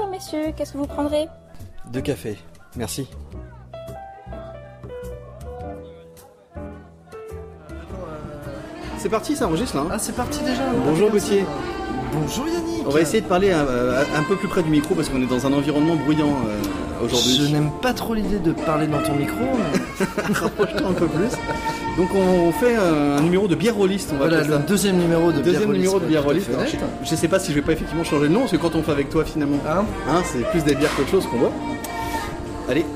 Bonjour messieurs, qu'est-ce que vous prendrez? Deux cafés, merci. C'est parti, ça enregistre là hein? Ah, c'est parti déjà Bonjour Gauthier. Bonjour Yannick On va essayer de parler un, un peu plus près du micro parce qu'on est dans un environnement bruyant euh, aujourd'hui. Je n'aime pas trop l'idée de parler dans ton micro. mais- Rapproche-toi un peu plus. Donc on fait un, numéro de bière rolliste. On va Voilà, le deuxième numéro de Deuxième Bière numéro de bière Rollis, rolliste. Je, je sais pas si je vais pas effectivement changer de nom parce que quand on fait avec toi finalement, Hein hein, c'est plus des bières qu'autre chose qu'on voit. Allez,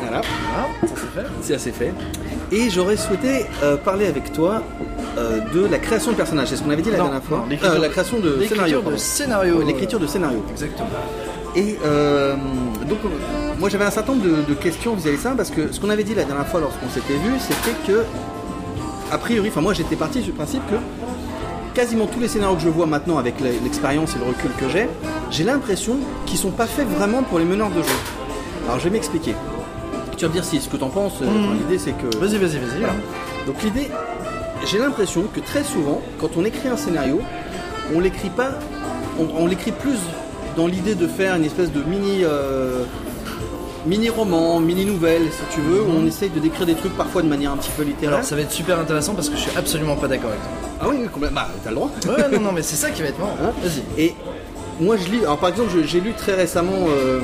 voilà, Ah, ça c'est fait. c'est assez fait. Et j'aurais souhaité euh, parler avec toi euh, de la création de personnages. C'est ce qu'on avait dit la Non, dernière fois. non, Euh, la création de L'écriture scénario. de pardon. scénario. Ouais, L'écriture de scénario. Exactement. Et euh, donc, moi j'avais un certain nombre de, de questions vis-à-vis de ça, parce que ce qu'on avait dit la dernière fois lorsqu'on s'était vu, c'était que, a priori, enfin moi j'étais parti du principe que quasiment tous les scénarios que je vois maintenant avec l'expérience et le recul que j'ai, j'ai l'impression qu'ils sont pas faits vraiment pour les meneurs de jeu. Alors je vais m'expliquer. Tu vas me dire si ce que t'en penses, euh, Mhm. l'idée c'est que... Vas-y, vas-y, vas-y. Voilà. Donc l'idée, j'ai l'impression que très souvent, quand on écrit un scénario, on l'écrit pas, on, on l'écrit plus dans l'idée de faire une espèce de mini, euh, mini roman, mini nouvelle, si tu veux, où on essaye de décrire des trucs parfois de manière un petit peu littéraire. Alors ça va être super intéressant parce que je suis absolument pas d'accord avec toi. Ah oui, oui, complètement. Bah, t'as le droit. Ouais, non, non, mais c'est ça qui va être marrant. Hein Vas-y. Et moi je lis, alors par exemple, j'ai lu très récemment. euh,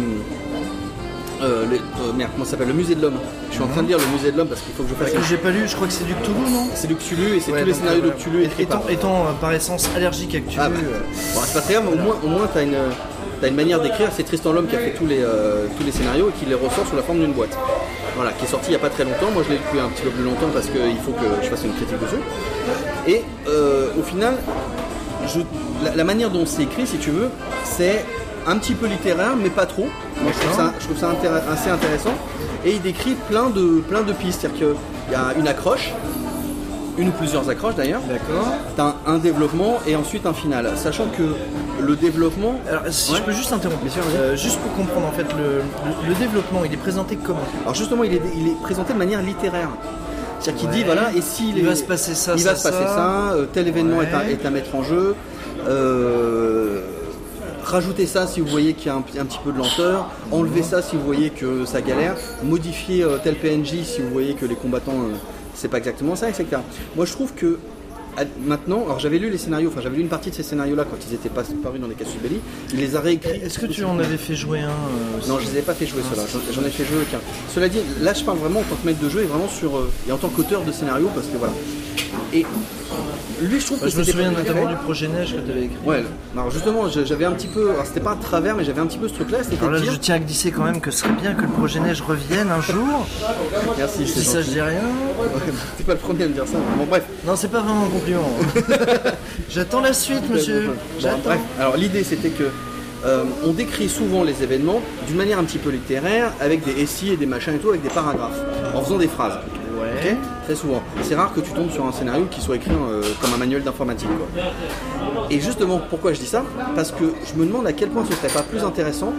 euh, le, euh, merde, comment ça s'appelle Le musée de l'homme. Je suis en train de lire le musée de l'homme parce qu'il faut que je fasse. Que j'ai pas lu, je crois que c'est du Cthulhu, non? C'est de Cthulhu et c'est Ouais, tous les scénarios de Cthulhu écrits étant, par. étant, par essence allergique à Cthulhu. Ah bah. Bon, c'est pas très grave, mais au moins, au moins t'as une, t'as une manière d'écrire. C'est Tristan Lhomme qui a fait tous les, euh, tous les scénarios et qui les ressort sous la forme d'une boîte. Voilà, qui est sorti il y a pas très longtemps. Moi je l'ai depuis un petit peu plus longtemps parce qu'il faut que je fasse une critique dessus. Et euh, au final, la, manière dont c'est écrit, si tu veux, c'est un petit peu littéraire, mais pas trop. Moi, je trouve ça, assez intéressant. Et il décrit plein de, plein de pistes. C'est-à-dire qu'il y a une accroche, une ou plusieurs accroches d'ailleurs. D'accord. T'as un, un développement et ensuite un final. Sachant que le développement. Alors si Ouais. je peux juste interrompre, Bien sûr. Euh, juste pour comprendre en fait le, le- le développement, il est présenté comment Alors justement, il est, il est présenté de manière littéraire. C'est-à-dire qu'il dit voilà, et s'il Il est- va se passer ça, il ça, va se passer ça. ça, euh, tel événement est, à, est à mettre en jeu. euh, rajoutez ça si vous voyez qu'il y a un, un petit peu de lenteur. Enlevez ça si vous voyez que ça galère. Modifiez euh, tel PNJ si vous voyez que les combattants c'est pas exactement ça, etc. Moi je trouve que maintenant, alors j'avais lu les scénarios, enfin j'avais lu une partie de ces scénarios-là quand ils étaient pas parus dans les Casus Belli. Il les a réécrits. Est-ce que tu en avais fait jouer un euh, Non, je les ai pas fait jouer ceux-là. J'en- ai fait jouer aucun. Cela dit, là, je parle vraiment en tant que maître de jeu et vraiment sur euh, et en tant qu'auteur de scénario parce que voilà. Et lui, je trouve Bah, que Je me souviens notamment du projet Neige que tu avais écrit. Ouais. Alors justement, j'avais un petit peu. Alors c'était pas un travers, mais j'avais un petit peu ce truc-là. Alors là, je tiens à glisser quand même que ce serait bien que le projet Neige revienne un jour. Merci. Si ça, je dis rien. T'es pas le premier à me dire ça. Bon bref. Non, c'est pas vraiment un compliment. J'attends la suite, monsieur. Bon, J'attends. bref. Alors l'idée, c'était que. euh, on décrit souvent les événements d'une manière un petit peu littéraire, avec des SI et des machins et tout, avec des paragraphes, en faisant des phrases. Ok Très souvent. C'est rare que tu tombes sur un scénario qui soit écrit euh, comme un manuel d'informatique. Et justement, pourquoi je dis ça? Parce que je me demande à quel point ce serait pas plus intéressant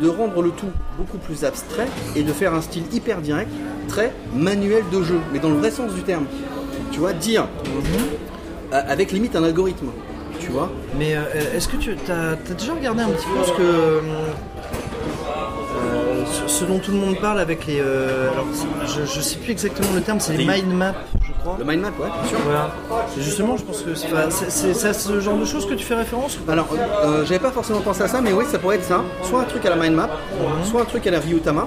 de rendre le tout beaucoup plus abstrait et de faire un style hyper direct, très manuel de jeu, mais dans le vrai sens du terme. Tu vois, dire euh, avec limite un algorithme. Tu vois Mais euh, est-ce que tu as, déjà regardé un petit peu ce que. Euh, euh, ce- dont tout le monde parle avec les. euh, alors, je, je sais plus exactement le terme, c'est les mind maps, je crois. Le mind map, ouais, bien sûr. Voilà. Et justement, je pense que c'est pas- c'est à ce genre de choses que tu fais référence Alors, euh, j'avais pas forcément pensé à ça, mais oui, ça pourrait être ça. Soit un truc à la mind map, soit un truc à la Ryutama.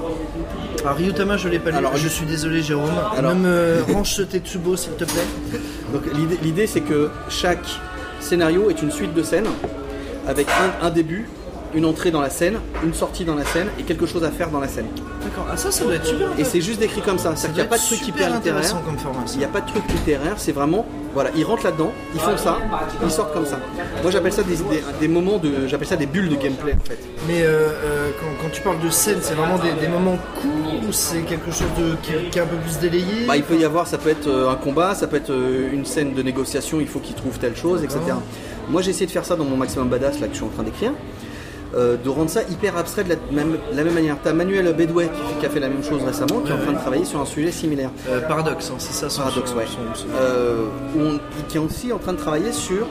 Alors, Ryutama, je l'ai pas lu. Alors, je suis désolé, Jérôme. Alors- me range ce Tetsubo, s'il te plaît. Donc l'idée- l'idée c'est que chaque scénario est une suite de scènes avec un, un début, une entrée dans la scène, une sortie dans la scène et quelque chose à faire dans la scène. D'accord. Ah, ça, ça doit être super. Et c'est juste décrit comme ça. C'est-à-dire qu'il n'y a pas de truc hyper littéraire. comme. Il n'y a pas de truc littéraire, c'est vraiment, voilà, ils rentrent là-dedans, ils font ça, ils sortent comme ça. Moi j'appelle ça des, des- des moments de, j'appelle ça des bulles de gameplay en fait. Mais euh, euh, quand, quand tu parles de scène, c'est vraiment des, des moments courts ou c'est quelque chose de, qui, qui est un peu plus délayé? Bah, il peut y avoir, ça peut être euh, un combat, ça peut être une scène de négociation, il faut qu'ils trouvent telle chose, etc. Moi j'ai essayé de faire ça dans mon maximum badass là que je suis en train d'écrire. Euh, de rendre ça hyper abstrait de la même, la même manière. T'as Manuel Bedway qui, a fait la même chose récemment, qui est en train de travailler sur un sujet similaire. Euh, paradoxe, hein, c'est ça son Paradoxe, son- ouais. son- Euh, on- qui est aussi en train de travailler sur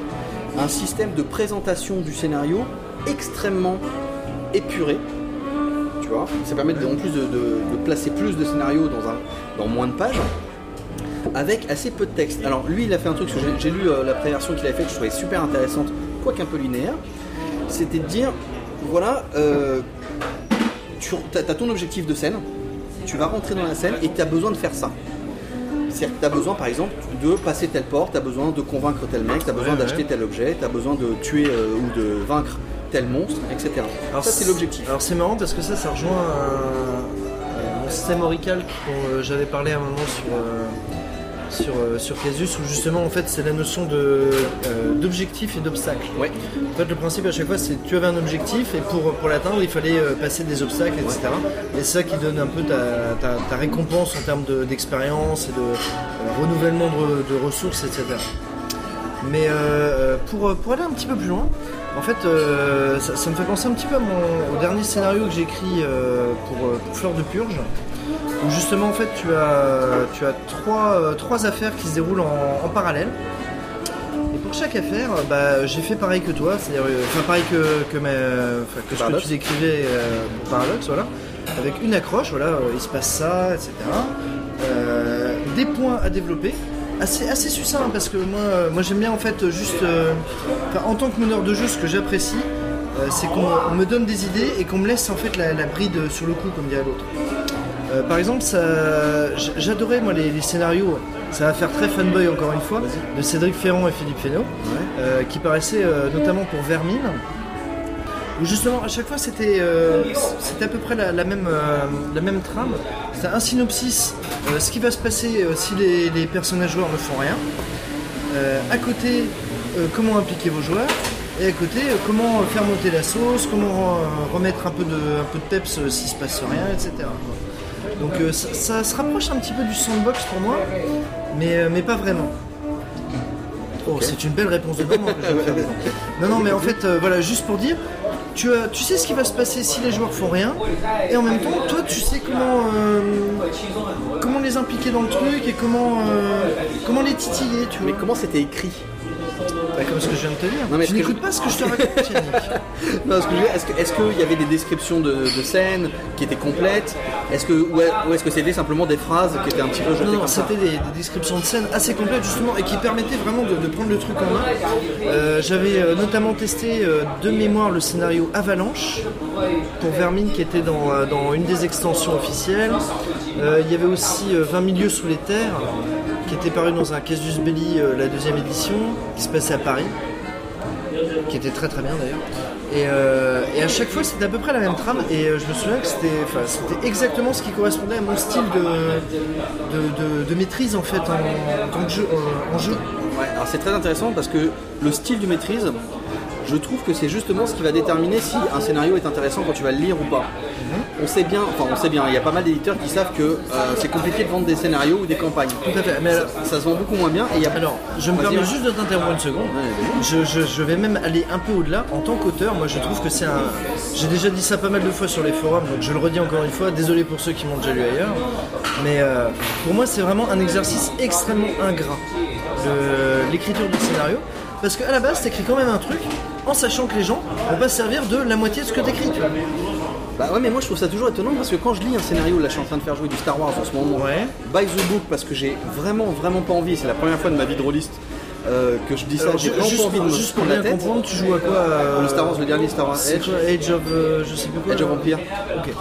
un système de présentation du scénario extrêmement épuré. Tu vois, ça permet de- en plus de, placer plus de scénarios dans, un, dans moins de pages, avec assez peu de texte. Alors lui, il a fait un truc, j'ai lu euh, la préversion qu'il a faite, je trouvais super intéressante, quoique un peu linéaire. C'était de dire, voilà, euh, tu as, ton objectif de scène, tu vas rentrer dans la scène et tu as besoin de faire ça. C'est-à-dire que tu as besoin, par exemple, de passer telle porte, tu as besoin de convaincre tel mec, tu as besoin Ouais, d'acheter ouais. tel objet, tu as besoin de tuer euh, ou de vaincre tel monstre, etc. Alors, ça, c'est l'objectif. Alors c'est marrant parce que ça, ça rejoint un- mon système Orical dont euh, j'avais parlé à un moment sur, euh, sur, euh, sur Casus, où justement en fait c'est la notion de, euh, d'objectif et d'obstacle. Ouais. En fait le principe à chaque fois c'est que tu avais un objectif et pour, pour l'atteindre il fallait euh, passer des obstacles, etc. Et c'est ça qui donne un peu ta, ta- ta récompense en termes de- d'expérience et de euh, renouvellement de, de ressources, etc. Mais euh, pour, pour aller un petit peu plus loin, en fait, euh, ça, ça me fait penser un petit peu à mon, au dernier scénario que j'ai écrit euh, pour, pour Fleur de Purge, où justement, en fait, tu as, tu as trois, euh, trois affaires qui se déroulent en, en parallèle. Et pour chaque affaire, bah, j'ai fait pareil que toi, c'est-à-dire, euh, enfin pareil que, que, enfin, que ce que tu décrivais euh, pour Paradoxe, voilà, avec une accroche, voilà, euh, il se passe ça, etc. Euh, des points à développer. Assez, assez succinct hein, parce que moi, moi j'aime bien en fait juste euh, en tant que meneur de jeu ce que j'apprécie c'est qu'on on me donne des idées et qu'on me laisse en fait la, la bride sur le coup comme dirait l'autre. Euh, par exemple, j'adorais moi les, les scénarios, ça va faire très fanboy encore une fois, de Cédric Ferrand et Philippe Fesneau, euh, qui paraissaient euh, notamment pour Vermine, où justement à chaque fois c'était à peu près la, la même, la même trame. C'était un synopsis, ce qui va se passer si les, les personnages joueurs ne font rien. À côté, comment impliquer vos joueurs. Et à côté, comment faire monter la sauce, comment remettre un peu de, un peu de peps s'il se passe rien, etc. quoi. Donc euh, ça, ça se rapproche un petit peu du sandbox pour moi, mais, euh, mais pas vraiment. Oh, c'est une belle réponse de maman que je faire. Non, non, mais en fait, euh, voilà, juste pour dire, tu, as, tu sais ce qui va se passer si les joueurs font rien, et en même temps, toi, tu sais comment, comment les impliquer dans le truc et comment, euh, comment les titiller, tu vois. Mais comment c'était écrit? Bah, comme ce que je viens de te dire. Non, mais tu n'écoutes je- pas ce que je te raconte, Yannick. Non, ce que je veux dire, Est-ce que- qu'il y avait des descriptions de, de scènes qui étaient complètes? Est-ce que, ou est- ou est-ce que c'était simplement des phrases qui étaient un petit peu jetées Non, non, c'était des, des descriptions de scènes assez complètes justement et qui permettaient vraiment de, de prendre le truc en main. Euh, J'avais euh, notamment testé euh, de mémoire le scénario Avalanche pour Vermine qui était dans, dans une des extensions officielles. Il y avait aussi euh, 20 milieux sous les terres qui était paru dans un Casus Belli, euh, la deuxième édition, qui se passait à Paris, qui était très très bien d'ailleurs. Et, euh, et à chaque fois c'était à peu près la même trame et euh, je me souviens que c'était exactement ce qui correspondait à mon style de, de, de- de maîtrise en fait en, en jeu, en, en jeu. Ouais, alors c'est très intéressant parce que le style du maîtrise, je trouve que c'est justement ce qui va déterminer si un scénario est intéressant quand tu vas le lire ou pas. On sait bien, enfin on sait bien, il y a pas mal d'éditeurs qui savent que euh, c'est compliqué de vendre des scénarios ou des campagnes. Tout à fait. Mais alors, Ça se vend beaucoup moins bien et il y a alors, je me permets juste de t'interrompre une seconde. Je, je- je vais même aller un peu au-delà. En tant qu'auteur, moi je trouve que c'est un. J'ai déjà dit ça pas mal de fois sur les forums, donc je le redis encore une fois. Désolé pour ceux qui m'ont déjà lu ailleurs. Mais euh, pour moi, c'est vraiment un exercice extrêmement ingrat, l'écriture du scénario. Parce qu'à la base, t'écris quand même un truc en sachant que les gens vont pas se servir de la moitié de ce que t'écris. Bah ouais, mais moi je trouve ça toujours étonnant parce que quand je lis un scénario, là je suis en train de faire jouer du Star Wars en ce moment, Ouais. by the book parce que j'ai vraiment vraiment pas envie, c'est la première fois de ma vie de rôliste euh, que je dis ça, j'ai vraiment juste, pas envie de me juste pour prendre la tête. comprendre, tu joues à quoi euh, Le Star Wars, le dernier Star Wars Edge, quoi Age of. euh, je sais plus quoi. Edge of Empire. Ok.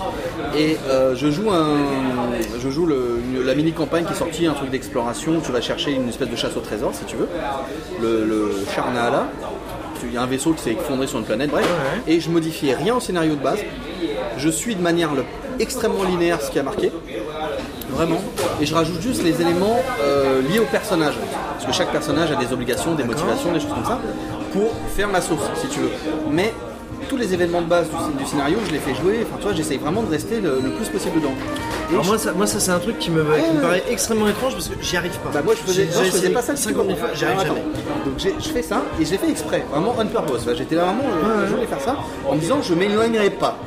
Et je joue un, je joue le- une- la mini campagne qui est sortie, un truc d'exploration tu vas chercher une espèce de chasse au trésor si tu veux, le, le Charnaala. Il y a un vaisseau qui s'est effondré sur une planète, bref. Ouais. Et je modifiais rien au scénario de base. Je suis de manière extrêmement linéaire ce qui a marqué, vraiment. Et je rajoute juste les éléments euh, liés au personnage, parce que chaque personnage a des obligations, des motivations, des choses comme ça, pour faire la sauce si tu veux. Mais tous les événements de base du, du scénario, je les fais jouer. Enfin, tu vois, j'essaye vraiment de rester le, le plus possible dedans. Et Alors je- moi ça, moi, ça c'est un truc qui me, qui me paraît extrêmement étrange parce que j'y arrive pas. Bah moi je faisais, je faisais pas ça 50 000 fois, j'y arrive jamais. Donc je fais ça et je l'ai fait exprès, vraiment on purpose. J'étais là vraiment, euh, je voulais faire ça en me disant je m'éloignerai pas.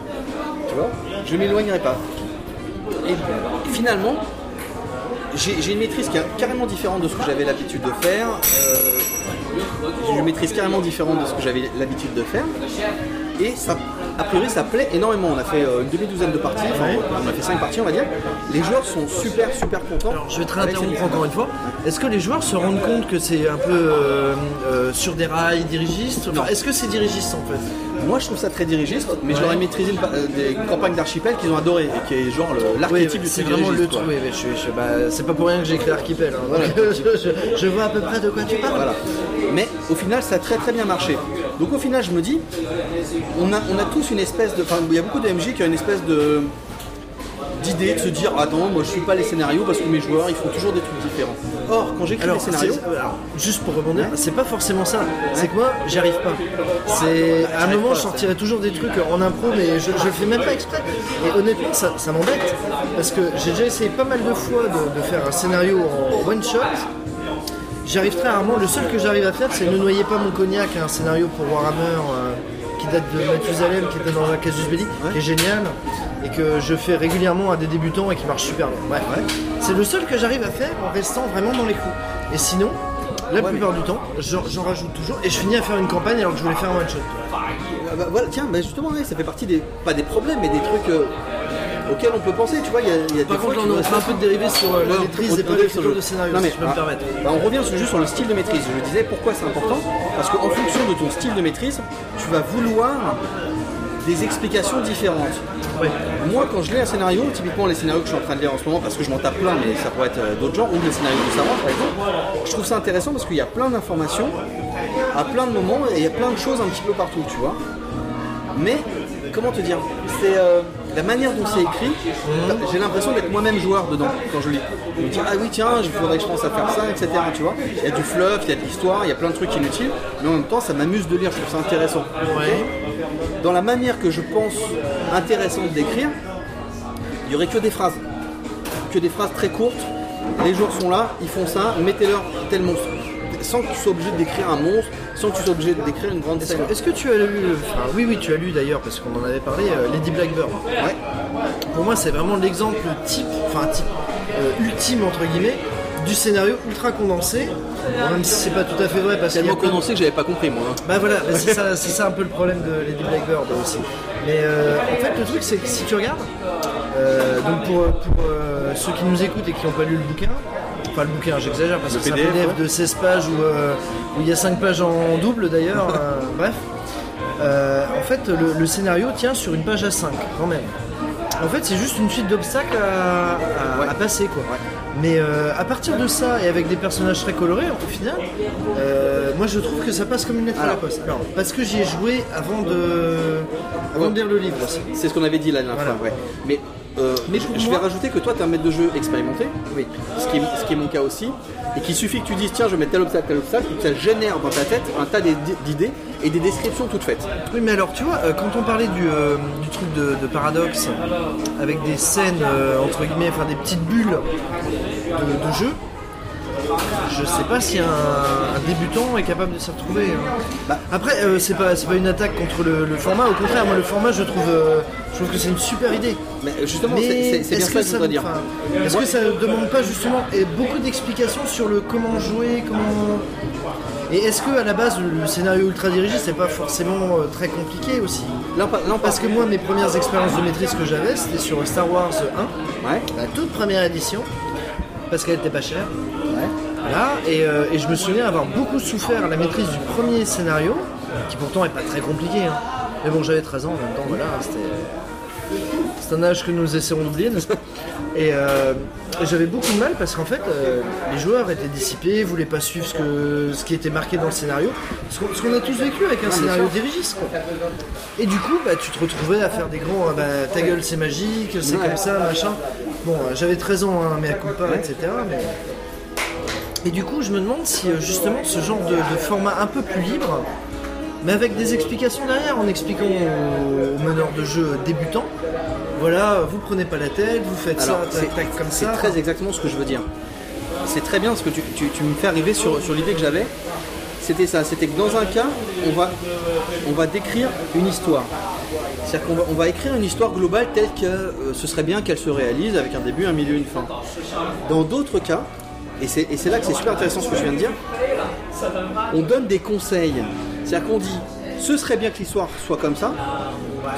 Tu vois Je m'éloignerai pas. Et finalement, j'ai une maîtrise qui est carrément différente de ce que j'avais l'habitude de faire. Euh, j'ai une maîtrise carrément différente de ce que j'avais l'habitude de faire. Et ça a priori, ça plaît énormément. On a fait euh, une demi-douzaine de parties, enfin, on a fait cinq parties, on va dire. Les joueurs sont super, super contents. Alors, je vais te réinterrompre encore une fois. Est-ce que les joueurs se rendent compte que c'est un peu euh, euh, sur des rails, dirigiste Enfin, Non. Est-ce que c'est dirigiste en fait? Moi, je trouve ça très dirigiste, mais je Ouais. leur ai maîtrisé euh, des campagnes d'archipel qu'ils ont adoré et qui est genre Oui, l'archétype du c'est vraiment le truc. oui, je je- bah, c'est pas pour rien que j'ai écrit Archipel. hein. Voilà. Je, je- je vois à peu près de quoi tu parles. Voilà. Mais au final, ça a très très bien marché. Donc au final, je me dis, on a, on a tous une espèce de. Enfin, il y a beaucoup de MJ qui ont une espèce de d'idée de se dire attends moi je suis pas les scénarios parce que mes joueurs ils font toujours des trucs différents or quand j'écris les scénarios alors, juste pour rebondir, c'est pas forcément ça. C'est que moi, j'y arrive pas. C'est à un moment, pas, je sortirais toujours des trucs en impro, mais je, je le fais même pas exprès. Et honnêtement, ça, ça m'embête parce que j'ai déjà essayé pas mal de fois de, de faire un scénario en one shot. J'y arrive très rarement. Le seul que j'arrive à faire, c'est Ne noyez pas mon cognac, un scénario pour Warhammer euh, qui date de Mathusalem, qui était dans un casus belli, qui est génial et que je fais régulièrement à des débutants et qui marche super bien. Bref, c'est le seul que j'arrive à faire en restant vraiment dans les clous. Et sinon, la Ouais, plupart du temps, j'en rajoute toujours et je finis à faire une campagne alors que je voulais faire un one shot. Ah bah, voilà, tiens, bah, justement, ouais, ça fait partie des. pas des problèmes, mais des trucs euh, auxquels on peut penser. Tu vois, il y a, il y a Par des contre, fois on fait un peu de dérivé sur euh, la maîtrise le- de scénario, Non, si mais, je peux me permettre. bah, on revient sur- juste sur le style de maîtrise. Je disais pourquoi c'est important Parce qu'en fonction de ton style de maîtrise, tu vas vouloir des explications différentes. Ouais. Moi, quand je lis un scénario, typiquement les scénarios que je suis en train de lire en ce moment, parce que je m'en tape plein, mais ça pourrait être euh, d'autres genres, ou les scénarios de Star Wars par exemple, je trouve ça intéressant parce qu'il y a plein d'informations à plein de moments et il y a plein de choses un petit peu partout, tu vois. Mais, comment te dire C'est euh, la manière dont c'est écrit, j'ai l'impression d'être moi-même joueur dedans quand je lis. Je me dis, ah oui, tiens, il faudrait que je pense à faire ça, etc. Tu vois Il y a du fluff, il y a de l'histoire, il y a plein de trucs inutiles, mais en même temps, ça m'amuse de lire, je trouve ça intéressant. Ouais. Dans la manière que je pense intéressante d'écrire, il y aurait que des phrases. Que des phrases très courtes. Les joueurs sont là, ils font ça, mettez-leur tel monstre. Sans que tu sois obligé de décrire un monstre, sans que tu sois obligé de décrire une grande scène. est-ce que tu as lu, enfin oui oui tu as lu d'ailleurs parce qu'on en avait parlé, euh, Lady Blackbird. Ouais. Pour moi c'est vraiment l'exemple type, enfin type euh, ultime entre guillemets du scénario ultra condensé. Même si c'est pas tout à fait vrai parce Tellement de- condensé que j'avais pas compris moi. hein. Bah voilà, bah, c'est ça, un peu le problème de Lady Blackbird aussi. Mais euh, en fait, le truc, c'est que si tu regardes, euh, donc pour, pour euh, ceux qui nous écoutent et qui n'ont pas lu le bouquin, enfin le bouquin, j'exagère parce Le que c'est un PDF, ouais. de 16 pages où, euh, où il y a 5 pages en double d'ailleurs, euh, bref. Euh, en fait, le, le scénario tient sur une page à 5 quand même. En fait, c'est juste une suite d'obstacles à, à- à passer quoi. Mais euh, à partir de ça et avec des personnages très colorés, au final, euh, moi je trouve que ça passe comme une lettre à la poste. Parce que j'y ai joué avant de, avant de lire le livre aussi. C'est ce qu'on avait dit la dernière Voilà. fois. ouais. Mais, euh, Mais je, moi- vais rajouter que toi, tu es un maître de jeu expérimenté. Oui. Ce qui, est, ce qui est mon cas aussi. Et qu'il suffit que tu dises tiens, je vais mettre tel obstacle, tel obstacle, et que ça génère dans ta tête un tas d'id- d'idées et des descriptions toutes faites. Oui, mais alors tu vois, euh, quand on parlait du, euh, du truc de, de paradoxe, avec des scènes euh, entre guillemets, enfin des petites bulles de, de jeu, je sais pas si un, un débutant est capable de s'y retrouver. hein. Bah. Après, euh, c'est pas, c'est pas une attaque contre le, le format, au contraire, moi le format je trouve, euh, je trouve que c'est une super idée. Mais justement, c'est- bien ça que je voudrais dire. est-ce que ça ne demande pas justement et beaucoup d'explications sur le comment jouer, comment et est-ce que à la base le, scénario ultra dirigé c'est pas forcément euh, très compliqué aussi Là, on par- là, on Parce que moi mes premières expériences de maîtrise que j'avais c'était sur Star Wars 1, Ouais. la toute première édition, parce qu'elle était pas chère. Ouais. Voilà, et, euh, et je me souviens avoir beaucoup souffert à la maîtrise du premier scénario, qui pourtant est pas très compliqué. hein. Mais bon, j'avais 13 ans en même temps, voilà, c'était. C'est un âge que nous essaierons d'oublier, n'est-ce pas? Et, euh, et j'avais beaucoup de mal parce qu'en fait, euh, les joueurs étaient dissipés, voulaient pas suivre ce, que, ce qui était marqué dans le scénario. Ce qu'on, a tous vécu avec un scénario dirigiste, quoi. Et du coup, bah, tu te retrouvais à faire des grands, ah, bah, ta gueule c'est magique, c'est Ouais. comme ça, machin. Bon, euh, j'avais 13 ans, hein, mais à coup pas, etc. Mais... Et du coup, je me demande si justement ce genre de, de format un peu plus libre, mais avec des explications derrière, en expliquant aux, aux meneurs de jeu débutants, voilà, vous prenez pas la tête, vous faites Alors, ça, tac, tac, comme c'est ça. très exactement ce que je veux dire. C'est très bien parce que tu, tu- tu me fais arriver sur, sur l'idée que j'avais. C'était ça, c'était que dans un cas, on va, on va décrire une histoire. C'est-à-dire qu'on va, on va écrire une histoire globale telle que euh, ce serait bien qu'elle se réalise avec un début, un milieu, une fin. Dans d'autres cas, c'est et c'est là que c'est super intéressant ce que je viens de dire, on donne des conseils. C'est-à-dire qu'on dit, ce serait bien que l'histoire soit comme ça,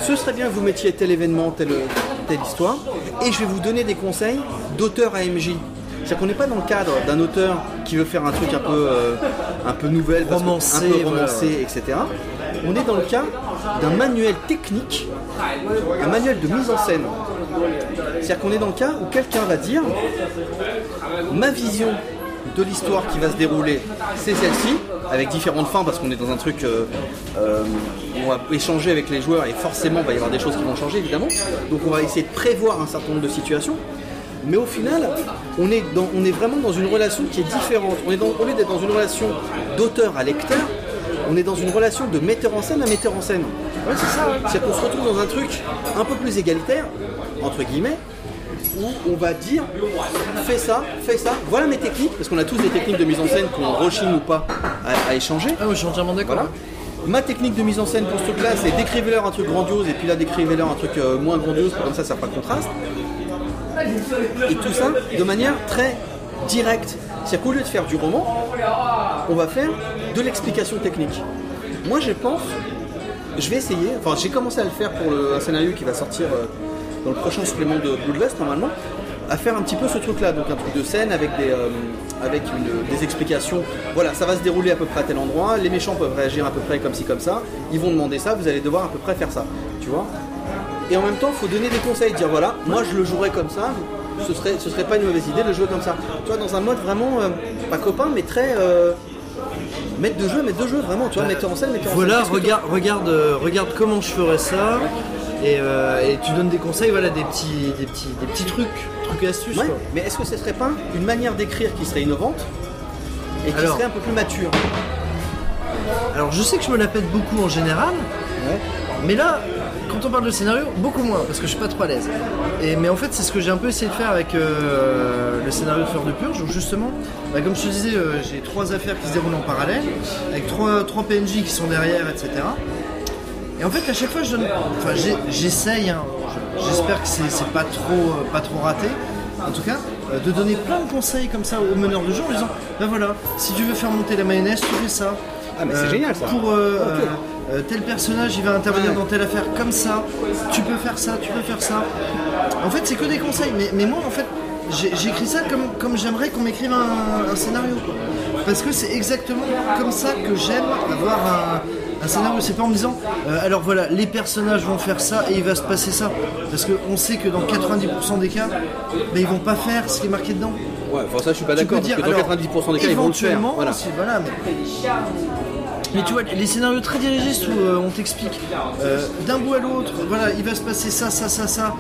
ce serait bien que vous mettiez tel événement, telle, telle histoire, et je vais vous donner des conseils d'auteur AMJ. C'est-à-dire qu'on n'est pas dans le cadre d'un auteur qui veut faire un truc un peu, euh, un peu nouvelle, Romancé, un peu voilà, etc. On est dans le cas d'un manuel technique, un manuel de mise en scène. C'est-à-dire qu'on est dans le cas où quelqu'un va dire ma vision de l'histoire qui va se dérouler, c'est celle-ci, avec différentes fins, parce qu'on est dans un truc euh, euh, où on va échanger avec les joueurs et forcément il va y avoir des choses qui vont changer évidemment. Donc on va essayer de prévoir un certain nombre de situations. Mais au final, on est, dans- on est vraiment dans une relation qui est différente. On est dans, au lieu d'être dans une relation d'auteur à lecteur, on est dans une relation de metteur en scène à metteur en scène. Ouais, c'est ça. C'est-à-dire qu'on se retrouve dans un truc un peu plus égalitaire, entre guillemets, où on va dire fais ça, fais ça, voilà mes techniques, parce qu'on a tous des techniques de mise en scène qu'on rechigne ou pas à, à échanger. Ah, ouais, je suis entièrement d'accord. Voilà. Ma technique de mise en scène pour ce truc-là, c'est décrivez-leur un truc grandiose et puis là décrivez-leur un truc euh, moins grandiose, comme ça ça fera contraste. Et tout ça de manière très directe. C'est-à-dire qu'au lieu de faire du roman, on va faire de l'explication technique. Moi je pense, je vais essayer, enfin j'ai commencé à le faire pour le, un scénario qui va sortir euh, dans le prochain supplément de Bloodlust normalement, à faire un petit peu ce truc-là, donc un truc de scène avec des, euh, avec une- des explications. Voilà, ça va se dérouler à peu près à tel endroit, les méchants peuvent réagir à peu près comme ci comme ça, ils vont demander ça, vous allez devoir à peu près faire ça, tu vois? Et en même temps, il faut donner des conseils, dire voilà, moi je le jouerais comme ça, ce serait, ce serait pas une mauvaise idée de le jouer comme ça. Tu vois, dans un mode vraiment, euh, pas copain, mais très. euh, maître de jeu, maître de jeu, vraiment, tu vois, metteur en scène, metteur en Voilà, scène. Que regarde, regarde, euh, regarde comment je ferais ça. Et, euh, et tu donnes des conseils, voilà, des petits, des petits, des petits trucs, trucs et astuces. Ouais, quoi. mais est-ce que ce serait pas une manière d'écrire qui serait innovante et qui Alors. serait un peu plus mature Alors je sais que je me la pète beaucoup en général, mais là, quand on parle de scénario, beaucoup moins, parce que je suis pas trop à l'aise. Et, mais en fait, c'est ce que j'ai un peu essayé de faire avec euh, le scénario de Fleur de Purge, où justement, bah, comme je te disais, euh, j'ai trois affaires qui se déroulent en parallèle, avec trois, trois PNJ qui sont derrière, etc. Et en fait, à chaque fois, je donne. Enfin, j'ai- j'essaye, hein, je- j'espère que c'est pas trop, euh, pas trop raté, en tout cas, euh, de donner plein de conseils comme ça aux meneurs de jeu en disant ben voilà, si tu veux faire monter la mayonnaise, tu fais ça. Ah, mais c'est génial, ça. Pour euh, euh, euh, tel personnage, il va intervenir Ouais. dans telle affaire comme ça, tu peux faire ça, tu peux faire ça. En fait, c'est que des conseils, mais, mais moi, en fait, écrit ça comme, comme j'aimerais qu'on m'écrive un, un scénario. quoi. Parce que c'est exactement comme ça que j'aime avoir un, un scénario. C'est pas en me disant, euh, alors voilà, les personnages vont faire ça et il va se passer ça. Parce qu'on sait que dans 90% des cas, ben, ils vont pas faire ce qui est marqué dedans. Ouais, enfin ça je suis pas Tu peux d'accord, parce dire, que dans alors, 90% des cas ils vont le faire. Voilà. voilà, mais... Mais tu vois, les scénarios très dirigistes où euh, on t'explique euh, d'un bout à l'autre, voilà, il va se passer ça, ça, ça, ça,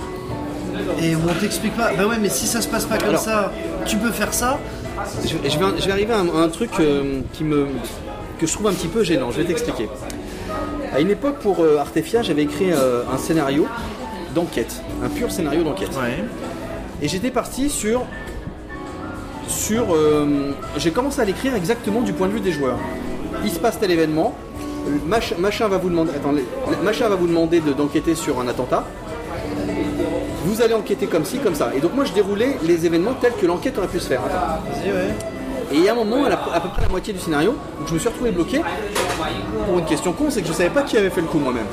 et on t'explique pas, bah ouais, mais si ça se passe pas comme Alors. ça, tu peux faire ça. Je, je vais, je vais arriver à un, à un truc euh, qui me, que je trouve un petit peu gênant, je vais t'expliquer. À une époque pour euh, Artefia, j'avais écrit euh, un scénario d'enquête, un pur scénario d'enquête. Ouais. Et j'étais parti sur. sur euh, j'ai commencé à l'écrire exactement du point de vue des joueurs. Il se passe tel événement, machin, machin va vous demander, machin va vous demander de- d'enquêter sur un attentat. Vous allez enquêter comme ci, comme ça. Et donc moi je déroulais les événements tels que l'enquête aurait pu se faire. Et il y a un moment, à, la- à peu près la moitié du scénario, où je me suis retrouvé bloqué pour une question con, c'est que je savais pas qui avait fait le coup moi-même.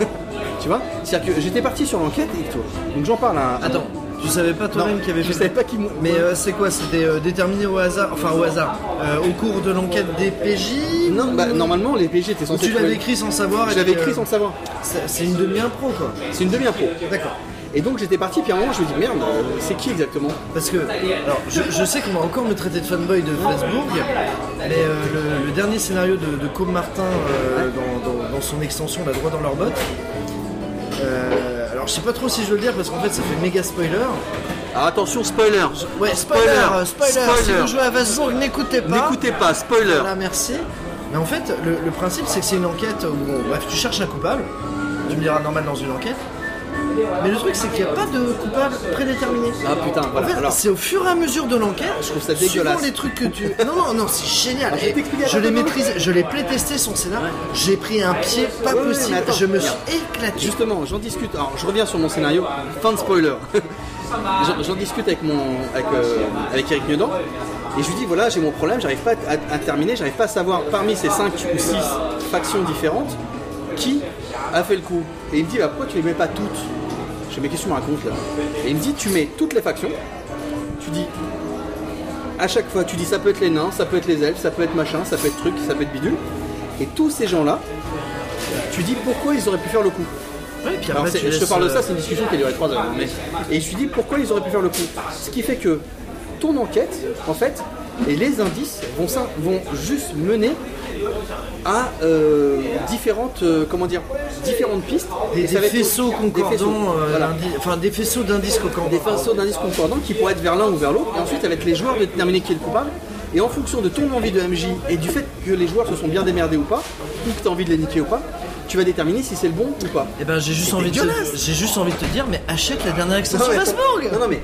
tu vois? C'est-à-dire que j'étais parti sur l'enquête et tout. Donc j'en parle à. Attends, tu savais pas toi-même qui avait je fait savais pas qui. m'a- Mais euh, c'est quoi? C'était euh, déterminé au hasard, enfin au hasard, euh, au cours de l'enquête des PJ Non, ou- bah, normalement les PJ étaient censés. tu l'avais écrit sans savoir. Je l'avais écrit sans le savoir. C'est c'est une demi-impro quoi. C'est une demi-impro. D'accord. Et donc j'étais parti, puis à un moment je me dis merde, euh, c'est qui exactement Parce que, alors, je, je sais qu'on va encore me traiter de fanboy de Flasbourg, mais euh, le, le dernier scénario de, de Côme Martin euh, dans, dans- dans son extension, La droit dans leurs bottes. euh, alors, je sais pas trop si je veux le dire parce qu'en fait, ça fait méga spoiler. Ah, attention, spoiler Ouais, spoiler, spoiler. Si vous jouez à Vazong, n'écoutez pas. N'écoutez pas, spoiler Voilà, merci. Mais en fait, le, le principe, c'est que c'est une enquête où, bref, tu cherches un coupable. Tu me diras normal dans une enquête. Mais le truc, c'est qu'il n'y a pas de coupable prédéterminé. Ah putain, En voilà. fait, Alors, c'est au fur et à mesure de l'enquête. Je trouve ça dégueulasse. les trucs que tu. Non, non, non, c'est génial. Ah, je l'ai maîtrisé, je l'ai playtesté son scénario. J'ai pris un pied pas Ouais, possible. mais attends, je me suis éclaté. Justement, j'en discute. Alors, je reviens sur mon scénario. Fin de spoiler. J'en- discute avec mon, avec, euh, avec Eric Niedan. Et je lui dis voilà, j'ai mon problème, j'arrive pas à, à- à terminer, j'arrive pas à savoir parmi ces 5 ou 6 factions différentes qui a fait le coup. Et il me dit bah, pourquoi tu les mets pas toutes? Je dis mais qu'est-ce que tu me racontes là Et il me dit tu mets toutes les factions, tu dis à chaque fois, tu dis ça peut être les nains, ça peut être les elfes, ça peut être machin, ça peut être truc, ça peut être bidule. Et tous ces gens-là, tu dis pourquoi ils auraient pu faire le coup. Ouais, puis après, je te parle de ça, euh, c'est une discussion qui a duré 3 heures. Mais... Et je lui dis pourquoi ils auraient pu faire le coup? Ce qui fait que ton enquête, en fait, et les indices vont, ça- vont juste mener à euh, différentes, euh, comment dire, différentes pistes. Des, faisceaux des concordants, faisceaux, euh, voilà. enfin des faisceaux d'indices concordants. des faisceaux d'indices concordants qui pourraient être vers l'un ou vers l'autre. Et ensuite, ça va être les joueurs de déterminer qui est le coupable. Et en fonction de ton envie de MJ et du fait que les joueurs se sont bien démerdés ou pas, ou que tu as envie de les niquer ou pas, tu vas déterminer si c'est le bon ou pas. Eh ben j'ai juste C'est envie de j'ai juste envie de te dire mais achète la dernière extension mais, Fastborg non, non, mais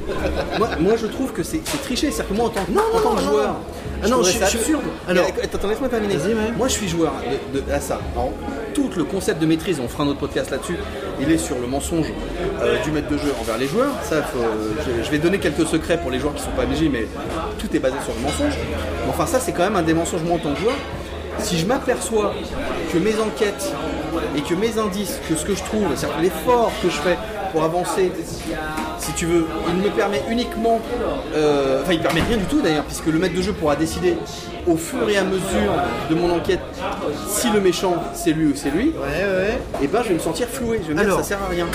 moi, moi, je trouve que c'est c'est tricher. C'est-à-dire que moi en tant que, Non, en tant que non, joueur, non. Ah je non, je- ça je- absurde. alors- Mais, attends, laisse-moi terminer. Ouais. Moi je suis joueur de, de- à ça. Alors, tout le concept de maîtrise, on fera un autre podcast là-dessus, il est sur le mensonge euh, du maître de jeu envers les joueurs. Ça, faut- je, je vais donner quelques secrets pour les joueurs qui sont pas MJ, mais tout est basé sur le mensonge. Mais enfin, ça, c'est quand même un des mensonges, moi en tant que joueur. Si je m'aperçois que mes enquêtes et que mes indices, que ce que je trouve, c'est-à-dire l'effort que je fais pour avancer, si tu veux, il me permet uniquement, euh, enfin il permet rien du tout d'ailleurs, puisque le maître de jeu pourra décider au fur et à mesure de mon enquête si le méchant c'est lui ou c'est lui, Ouais ouais. et ben je vais me sentir floué, je vais me dire Alors. ça sert à rien.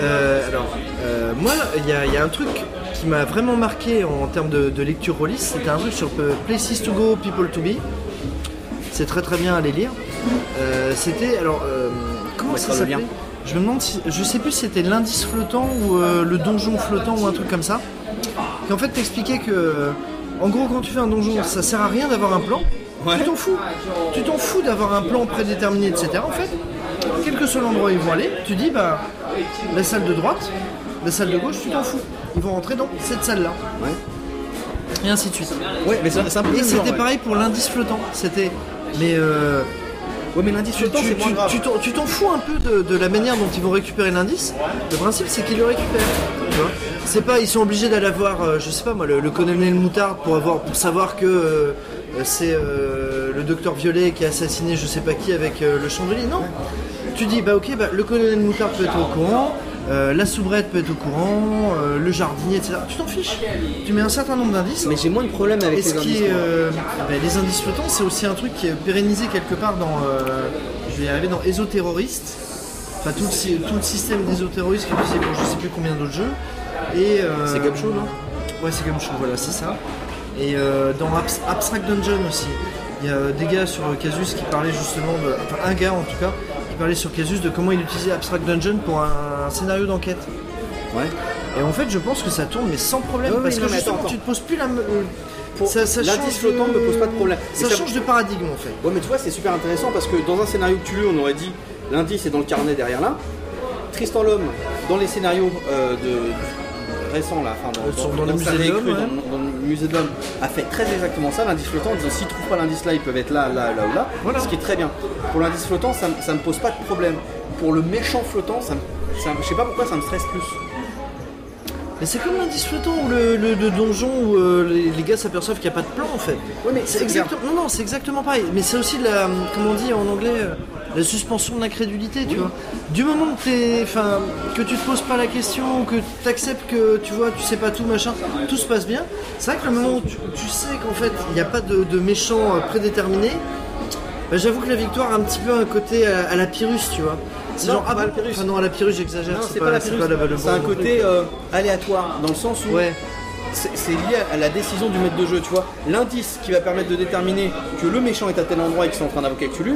Euh, alors, euh, moi, il y, a- il y a un truc qui m'a vraiment marqué en termes de, de lecture release, c'était un truc sur Places to Go, People to Be. C'est très très bien à les lire. C'était, alors, comment ça s'appelait? Je me demande si, je sais plus si c'était l'indice flottant ou euh, le donjon flottant ou un truc comme ça. Qui en fait t'expliquait que, en gros, quand tu fais un donjon, ça sert à rien d'avoir un plan. Ouais. Tu t'en fous. Tu t'en fous d'avoir un plan prédéterminé, etc. En fait, quel que soit l'endroit où ils vont aller, tu dis bah la salle de droite, la salle de gauche, tu t'en fous. Ils vont rentrer dans cette salle-là. Ouais. Et ainsi de suite. Ouais, mais c'est c'est un peu Et c'était ouais. pareil pour l'indice flottant. C'était. Mais euh, Ouais, mais l'indice tu tu- tu- tu t'en- tu t'en fous un peu de, de la manière dont ils vont récupérer l'indice. Le principe, c'est qu'ils le récupèrent. tu vois. C'est pas, ils sont obligés d'aller voir, euh, je sais pas moi, le, le colonel Moutarde pour avoir, pour savoir que euh, c'est euh, le docteur Violet qui a assassiné je sais pas qui avec le chandelier. Non. Tu dis bah ok, bah, le colonel Moutarde peut être au courant. Euh, la soubrette peut être au courant, euh, le jardinier, etc. Tu t'en fiches. Tu mets un certain nombre d'indices. Mais j'ai moins de problème avec Et les ce qui indices. est, euh, ben, les indices flottants, c'est aussi un truc qui est pérennisé quelque part dans, je vais y arriver dans Ésoterroriste. Enfin tout le, sy- tout le système d'Ésoterroriste qui est utilisé pour je sais plus combien d'autres jeux. Et C'est Gumshoe, non? Ouais, c'est Gumshoe, voilà, c'est ça. Et dans Abs- Abstract Dungeon aussi, il y a des gars sur Casus qui parlaient justement de, enfin un gars en tout cas, sur Casus de comment il utilisait Abstract Dungeon pour un, un scénario d'enquête. Ouais. Et en fait, je pense que ça tourne, mais sans problème, Ouais, parce que mais justement, attends, tu te poses plus la. euh, Pour- ça, ça l'indice change flottant de- me pose pas de problème. Ça, change de paradigme en fait. Ouais, mais tu vois, c'est super intéressant parce que dans un scénario que tu lis, on aurait dit l'indice est dans le carnet derrière là. Tristan l'homme, dans les scénarios euh, de récents là, enfin dans, Dans- dans le musée sa de réécrit, l'homme, ouais. dans, dans le musée de l'homme, a fait très exactement ça, l'indice flottant, en disant s'ils trouvent pas l'indice là, ils peuvent être là, là, là ou là, Voilà. ce qui est très bien. Pour l'indice flottant, ça, ça me pose pas de problème. Pour le méchant flottant, ça, ça je sais pas pourquoi ça me stresse plus. Mais c'est comme l'indice flottant ou le, le- le donjon où euh, les, les gars s'aperçoivent qu'il n'y a pas de plan en fait. Ouais, mais C'est exactement. Non, non, c'est exactement pareil. Mais c'est aussi la, comment on dit en anglais, euh, la suspension de l'incrédulité, tu vois. Du moment que enfin, que tu te poses pas la question, que tu acceptes que tu vois, tu sais pas tout, machin, tout se passe bien. C'est vrai que le moment où tu, tu sais qu'en fait il n'y a pas de, de méchant euh, prédéterminé, bah, j'avoue que la victoire a un petit peu un côté à, à la Pyrrhus, tu vois. C'est genre, ah pas bon la Pyrrhus. Enfin, non, à la Pyrrhus, j'exagère. C'est pas, la Pyrrhus. pas la- le C'est un côté euh, aléatoire, dans le sens où Ouais. c'est lié à la décision du maître de jeu, tu vois. L'indice qui va permettre de déterminer que le méchant est à tel endroit et qu'ils sont en train d'invoquer Cthulhu,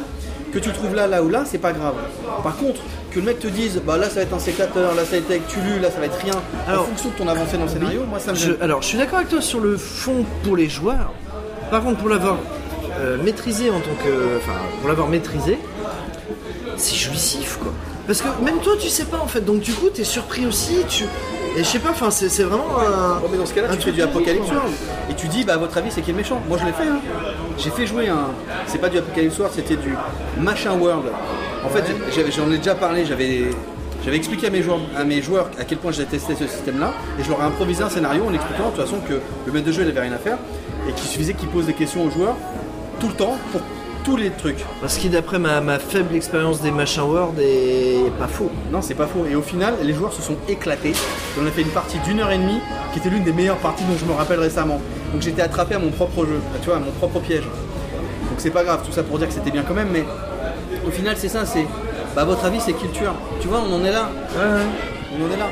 que tu trouves là, là ou là, c'est pas grave. Par contre, que le mec te dise, bah là ça va être un sécateur, là ça va être avec Cthulhu, là ça va être rien, Alors, en fonction de ton avancée dans le scénario, moi ça me Je- alors, je suis d'accord avec toi sur le fond pour les joueurs. Par contre, pour l'avoir euh, maîtrisé en tant que. Enfin, pour l'avoir maîtrisé, c'est jouissif quoi. Parce que même toi, tu sais pas en fait. Donc, du coup, t'es surpris aussi. Tu... Et je sais pas, enfin, c'est vraiment un. Bon, mais dans ce cas-là, un tu fais truc du Apocalypse. World. Et tu dis, bah, à votre avis, c'est qui le méchant? Moi, je l'ai fait. hein. J'ai fait jouer un. C'est pas du Apocalypse World, c'était du Machin World. En fait, j'avais- j'en ai déjà parlé, j'avais. J'avais expliqué à mes, joueurs, à mes joueurs à quel point j'ai testé ce système-là, et je leur ai improvisé un scénario en expliquant de toute façon que le maître de jeu il avait rien à faire, et qu'il suffisait qu'il pose des questions aux joueurs tout le temps pour tous les trucs. Ce qui, d'après ma, ma faible expérience des machins Word, est pas faux. Non, c'est pas faux. Et au final, les joueurs se sont éclatés. On a fait une partie d'une heure et demie, qui était l'une des meilleures parties dont je me rappelle récemment. Donc j'étais attrapé à mon propre jeu, tu vois, à mon propre piège. Donc c'est pas grave, tout ça pour dire que c'était bien quand même, mais au final, c'est ça, c'est. Bah, à votre avis, c'est qui le tueur? Tu vois, on en est là. On en est là.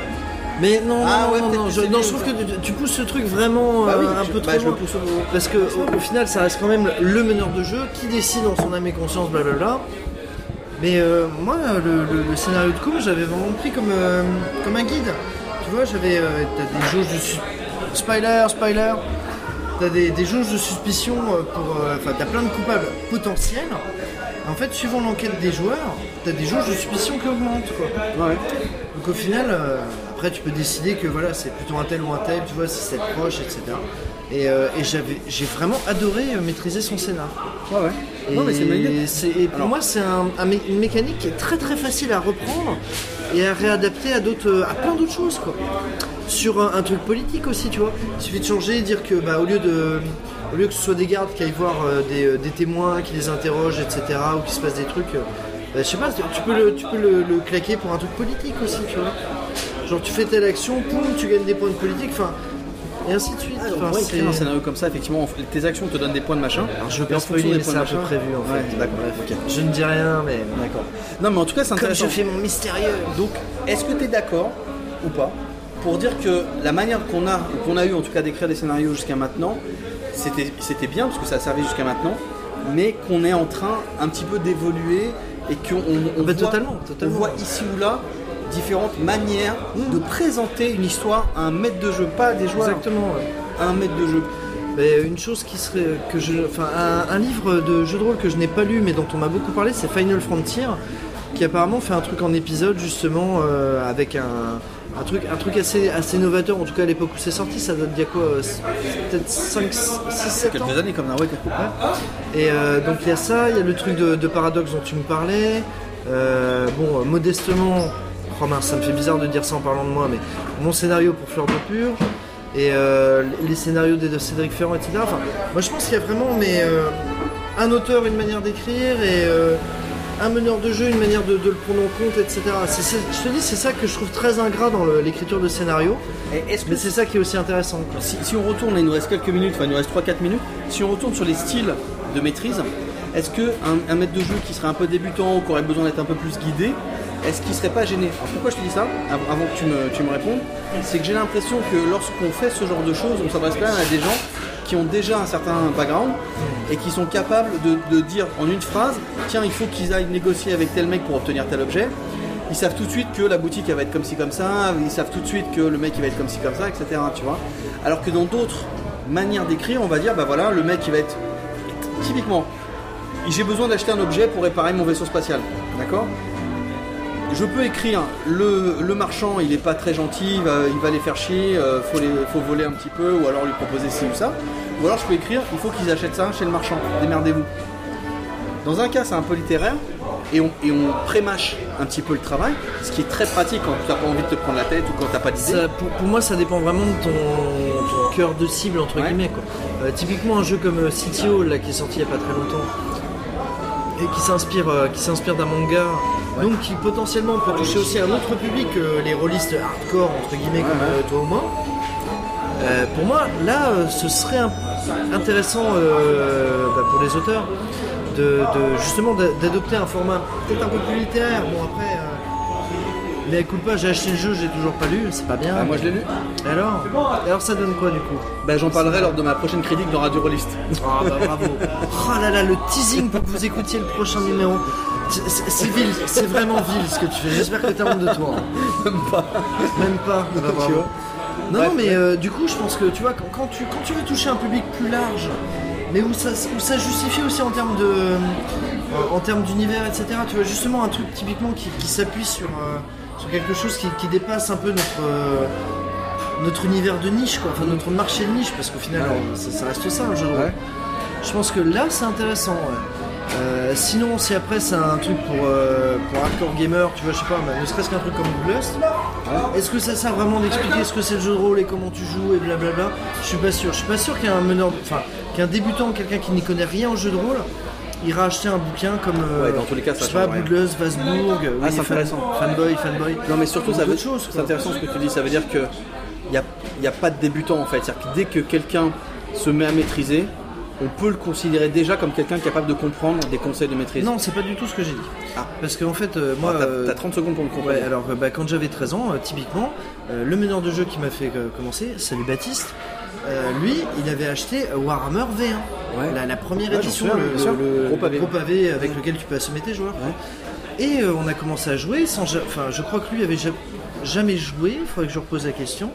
Mais non, Ah non, ouais, non, non, je, non, trouve que tu, tu pousses ce truc vraiment Bah oui, euh, un je- peu bah, trop je loin. pousse au- Parce que au, au final, ça reste quand même le meneur de jeu qui décide en son âme et conscience, blablabla. Mais euh, moi, le, le- le scénario de com, j'avais vraiment pris comme, euh, comme un guide. Tu vois, j'avais euh, t'as des jauges de sus- spoiler, spoiler. T'as des, des jauges de suspicion pour. Enfin, t'as plein de coupables potentiels. En fait, suivant l'enquête des joueurs, t'as des jauges de suspicion qui augmentent, quoi. Ouais. Donc au final, après tu peux décider que voilà, c'est plutôt un tel ou un tel, tu vois, si c'est proche, etc. Et, euh, et j'avais, j'ai vraiment adoré euh, maîtriser son scénar. Ouais, ouais. Et, Non, mais c'est et pour Alors- moi, c'est un- un mé- une mécanique qui est très très facile à reprendre et à réadapter à d'autres, à plein d'autres choses, quoi. Sur un, un truc politique aussi, tu vois. Il suffit de changer, dire que bah, au lieu de, au lieu que ce soit des gardes qui aillent voir euh, des, des témoins, qui les interrogent, etc., ou qu'il se passe des trucs. euh, bah, je sais pas, tu tu peux, le, tu peux le, le claquer pour un truc politique aussi, tu vois. Genre tu fais telle action, poum, tu gagnes des points de politique, enfin, et ainsi de suite. Ah, on Enfin, pourrait c'est- écrire un scénario comme ça, effectivement, tes actions te donnent des points de machin. Alors je en fonction spoiler, des mais points c'est de un peu machin- prévu en fait. Ouais, d'accord, Bref, ok. Je ne dis rien, mais. D'accord. Non, mais en tout cas, c'est Comme intéressant. je fais mon mystérieux. Donc, est-ce que tu es d'accord ou pas pour dire que la manière qu'on a, ou qu'on a eu en tout cas d'écrire des scénarios jusqu'à maintenant, c'était c'était bien parce que ça a servi jusqu'à maintenant, mais qu'on est en train un petit peu d'évoluer et qu'on on, bah, voit, totalement, totalement. on voit ici ou là différentes manières de présenter une histoire à un maître de jeu, pas à des joueurs, Exactement. ouais. à un maître de jeu. Mais une chose qui serait que je, enfin un, un livre de jeu de rôle que je n'ai pas lu mais dont on m'a beaucoup parlé, c'est Final Frontier, qui apparemment fait un truc en épisode justement euh, avec un, un truc, un truc assez, assez novateur. En tout cas à l'époque où c'est sorti, ça date d'il y a quoi, euh, peut-être 5, 6, 7 ans. Quelques années comme ça, ouais, quelques- Et euh, donc il y a ça, il y a le truc de, de paradoxe dont tu me parlais. Euh, bon, euh, modestement, oh mince, ça me fait bizarre de dire ça en parlant de moi, mais mon scénario pour Fleur de Purge et euh, les scénarios de Cédric Ferrand, etc. Enfin, moi je pense qu'il y a vraiment mais, euh, un auteur, une manière d'écrire et euh, un meneur de jeu, une manière de, de le prendre en compte, etc. Je te dis, c'est ça que je trouve très ingrat dans l'écriture de scénario, Et Est-ce que mais c'est ça qui est aussi intéressant. Si, si on retourne, il nous reste quelques minutes, enfin il nous reste 3-4 minutes, si on retourne sur les styles de maîtrise, est-ce qu'un un maître de jeu qui serait un peu débutant ou qui aurait besoin d'être un peu plus guidé, est-ce qu'il serait pas gêné Alors pourquoi je te dis ça, av- avant que tu me, tu me répondes C'est que j'ai l'impression que lorsqu'on fait ce genre de choses, on s'adresse quand même à des gens qui ont déjà un certain background et qui sont capables de, de dire en une phrase, tiens, il faut qu'ils aillent négocier avec tel mec pour obtenir tel objet. Ils savent tout de suite que la boutique va être comme ci comme ça, ils savent tout de suite que le mec il va être comme ci comme ça, etc. Tu vois Alors que dans d'autres manières d'écrire, on va dire, bah voilà, le mec il va être typiquement, j'ai besoin d'acheter un objet pour réparer mon vaisseau spatial, d'accord? Je peux écrire le, le marchand, il est pas très gentil, il va, il va les faire chier, euh, faut, les, faut voler un petit peu, ou alors lui proposer ci ou ça. Ou alors je peux écrire, il faut qu'ils achètent ça chez le marchand, démerdez-vous. Dans un cas, c'est un peu littéraire, et on, et on prémâche un petit peu le travail, ce qui est très pratique quand tu n'as pas envie de te prendre la tête ou quand tu n'as pas d'idée. Pour, pour moi, ça dépend vraiment de ton, ton cœur de cible, entre Ouais. guillemets. Quoi. Euh, typiquement, un jeu comme euh, City Hall, là, qui est sorti il n'y a pas très longtemps, et qui s'inspire euh, qui s'inspire d'un manga, donc qui potentiellement peut toucher aussi un autre public que les rôlistes hardcore, entre guillemets, comme euh, toi ou moi. Euh, pour moi, là, euh, ce serait un- intéressant euh, bah, pour les auteurs de, de- justement d'a- d'adopter un format peut-être un peu plus littéraire. Bon, après, mais écoute pas, j'ai acheté le jeu, j'ai toujours pas lu, c'est pas bien. Ah, moi je l'ai lu. Et alors? Alors ça donne quoi du coup? Bah, J'en parlerai lors de ma prochaine critique dans Radio Rollist. Ah bah bravo Oh là là, le teasing pour que vous écoutiez le prochain numéro. C'est- vil, c'est vraiment vil ce que tu fais. J'espère que t'as honte de toi. Même pas. Même pas. Bah. Tu vois Non, mais ouais. euh, du coup, je pense que tu vois, quand, quand tu, quand tu veux toucher un public plus large, mais où ça, où ça justifie aussi en termes de, euh, en termes d'univers, etc. Tu vois, justement un truc typiquement qui, qui s'appuie sur, euh, sur quelque chose qui, qui dépasse un peu notre, notre univers de niche, quoi. Enfin, notre marché de niche, parce qu'au final, Ouais. ça, ça reste ça, un jeu de rôle. Ouais. Je pense que là, c'est intéressant. ouais. Euh, sinon, si après c'est un truc pour, euh, pour hardcore gamer, tu vois, je sais pas, bah, ne serait-ce qu'un truc comme Blust, est-ce que ça sert vraiment d'expliquer ce que c'est le jeu de rôle et comment tu joues et blablabla? Je suis pas sûr. Je suis pas sûr qu'un meneur, enfin, qu'un débutant, quelqu'un qui n'y connaît rien au jeu de rôle, ira acheter un bouquin comme euh, Ouais, dans tous les cas, ça je sais pas. Boudleuse, Vasbourg, Ah, oui, c'est fan- intéressant. fanboy, fanboy. Non mais surtout Ou ça veut choses, c'est intéressant ce que tu dis, ça veut dire que il n'y a, y a pas de débutant en fait. C'est-à-dire que dès que quelqu'un se met à maîtriser, on peut le considérer déjà comme quelqu'un capable de comprendre des conseils de maîtrise. Non, c'est pas du tout ce que j'ai dit. Ah. Parce qu'en fait, euh, Moi, moi, t'as, euh, t'as 30 secondes pour me comprendre. Ouais, alors euh, bah, quand j'avais 13 ans, euh, typiquement, euh, le meneur de jeu qui m'a fait euh, commencer, salut Baptiste, euh, lui, il avait acheté euh, Warhammer V1, Ouais. la, la première Ouais, édition, le, sûr. le- Gros le pavé. gros pavé avec lequel tu peux assommer tes joueurs. Et euh, on a commencé à jouer sans, enfin, je crois que lui avait ja- jamais joué. Il faudrait que je repose la question.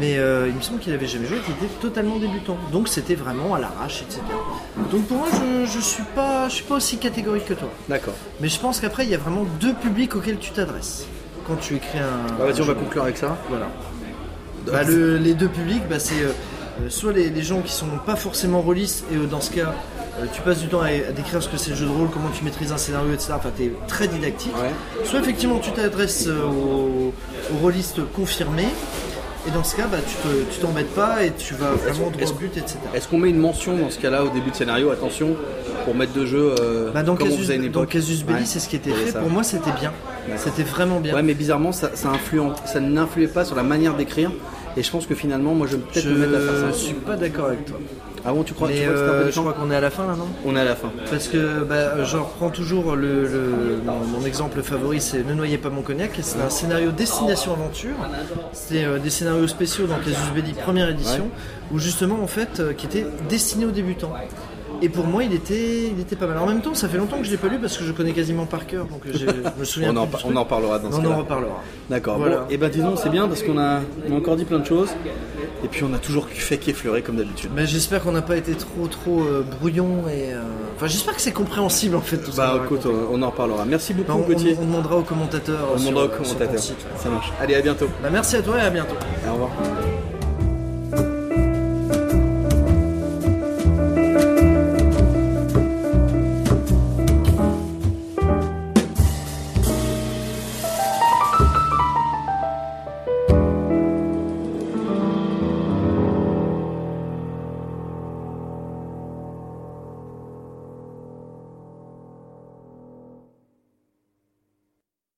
Mais euh, il me semble qu'il avait jamais joué, qu'il était totalement débutant. Donc c'était vraiment à l'arrache, etc. Donc pour moi, je, je suis pas, je suis pas aussi catégorique que toi. D'accord. Mais je pense qu'après, il y a vraiment deux publics auxquels tu t'adresses quand tu écris un. Bah, vas-y, on va conclure avec ça. Voilà. Bah, le- les deux publics, bah, c'est euh, euh, soit les, les gens qui sont pas forcément rôlistes, et euh, dans ce cas, euh, tu passes du temps à, à décrire ce que c'est le jeu de rôle, comment tu maîtrises un scénario, etc. Enfin, tu es très didactique. Ouais. Soit effectivement, tu t'adresses euh, aux, aux rôlistes confirmés, et dans ce cas, bah, tu te- tu t'embêtes pas et tu vas vraiment droit au but, etc. Est-ce qu'on met une mention dans ce cas-là au début de scénario Attention, pour mettre de jeu euh, Bah, dans, comme on Casus, faisait à une dans. Casus Belli, Ouais. c'est ce qui était fait. ça. Pour moi, c'était bien. C'était vraiment bien. Ouais, mais bizarrement, ça, ça, influen- ça n'influait pas sur la manière d'écrire. Et je pense que finalement, moi, je vais peut-être je me mettre à faire ça. suis pas d'accord avec toi. Ah bon, tu crois, tu crois que euh, je crois qu'on est à la fin là, non On est à la fin. Parce que bah, je reprends toujours le, le- mon, mon exemple favori, c'est Ne noyez pas mon cognac. C'est un scénario destination aventure. C'est euh, des scénarios spéciaux dans Casus Belli première édition, où justement en fait, euh, qui était destiné aux débutants. Et pour moi, il était, il était pas mal. En même temps, ça fait longtemps que je l'ai pas lu parce que je connais quasiment par cœur, donc je me souviens. On en, on en reparlera dans ce On en reparlera. D'accord. Voilà. Bon, et ben disons, c'est bien parce qu'on a, on a encore dit plein de choses. Et puis on a toujours fait qu'effleurer comme d'habitude. Mais j'espère qu'on n'a pas été trop trop euh, brouillon et. euh, Enfin, j'espère que c'est compréhensible en fait tout ça. Bah écoute, on on en reparlera. Merci beaucoup, Bah, on, Gauthier. on- on demandera aux commentateurs. On sur- demandera aux ton commentateurs. site. Ça marche. Allez, à bientôt. Bah, merci à toi et à bientôt. Au revoir.